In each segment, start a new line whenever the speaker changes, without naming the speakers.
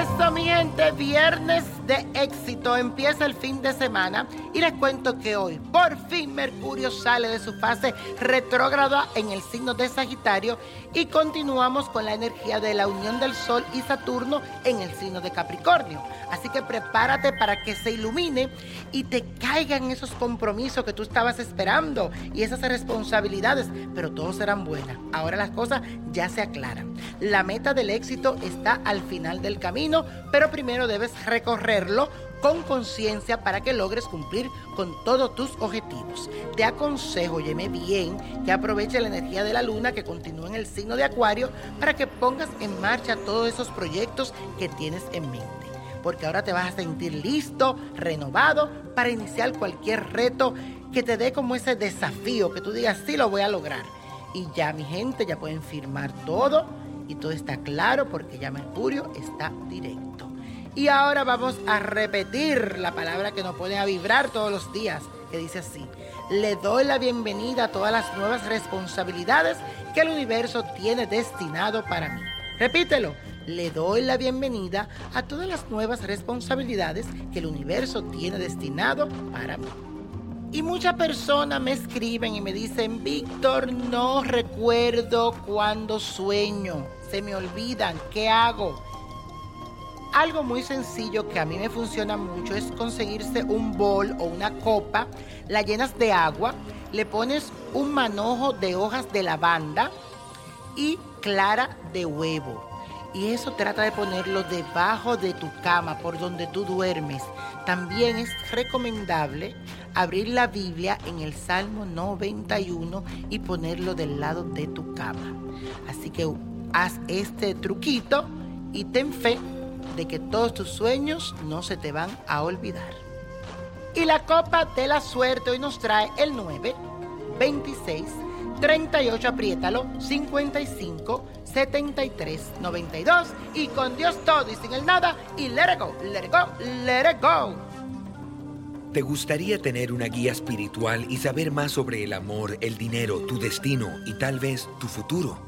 eso, mi gente, viernes de éxito, empieza el fin de semana y les cuento que hoy por fin Mercurio sale de su fase retrógrada en el signo de Sagitario y continuamos con la energía de la unión del Sol y Saturno en el signo de Capricornio. Así que prepárate para que se ilumine y te caigan esos compromisos que tú estabas esperando y esas responsabilidades, pero todos serán buenas. Ahora las cosas ya se aclaran. La meta del éxito está al final del camino, pero primero debes con conciencia para que logres cumplir con todos tus objetivos. Te aconsejo, óyeme bien, que aproveche la energía de la luna que continúa en el signo de Acuario para que pongas en marcha todos esos proyectos que tienes en mente. Porque ahora te vas a sentir listo, renovado para iniciar cualquier reto que te dé como ese desafío, que tú digas, sí lo voy a lograr. Y ya mi gente, ya pueden firmar todo y todo está claro porque ya Mercurio está directo. Y ahora vamos a repetir la palabra que nos pone a vibrar todos los días, que dice así. Le doy la bienvenida a todas las nuevas responsabilidades que el universo tiene destinado para mí. Repítelo. Le doy la bienvenida a todas las nuevas responsabilidades que el universo tiene destinado para mí. Y muchas personas me escriben y me dicen, Víctor, no recuerdo cuando sueño, se me olvidan, ¿qué hago? Algo muy sencillo que a mí me funciona mucho es conseguirse un bol o una copa, la llenas de agua, le pones un manojo de hojas de lavanda y clara de huevo. Y eso trata de ponerlo debajo de tu cama, por donde tú duermes. También es recomendable abrir la Biblia en el Salmo 91 y ponerlo del lado de tu cama. Así que haz este truquito y ten fe de que todos tus sueños no se te van a olvidar. Y la copa de la suerte hoy nos trae el 9, 26, 38, apriétalo, 55, 73, 92 y con Dios todo y sin el nada y let it go, let it go, let it go.
¿Te gustaría tener una guía espiritual y saber más sobre el amor, el dinero, tu destino y tal vez tu futuro?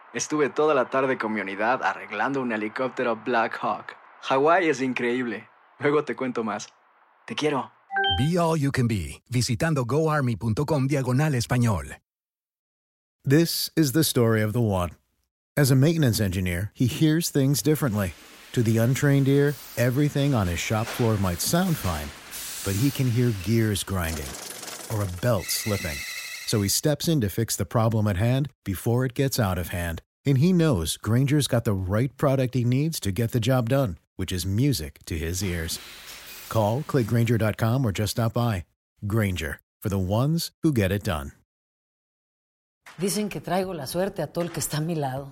Estuve toda la tarde con mi unidad arreglando un helicóptero Black Hawk. Hawái es increíble. Luego te cuento más. Te quiero.
Be All You Can Be, visitando goarmy.com diagonal español.
This is the story of the one. As a maintenance engineer, he hears things differently. To the untrained ear, everything on his shop floor might sound fine, but he can hear gears grinding or a belt slipping. So he steps in to fix the problem at hand before it gets out of hand. And he knows Granger's got the right product he needs to get the job done, which is music to his ears. Call, clickgranger.com, or just stop by. Granger, for the ones who get it done.
Dicen que traigo la suerte a todo el que está a mi lado.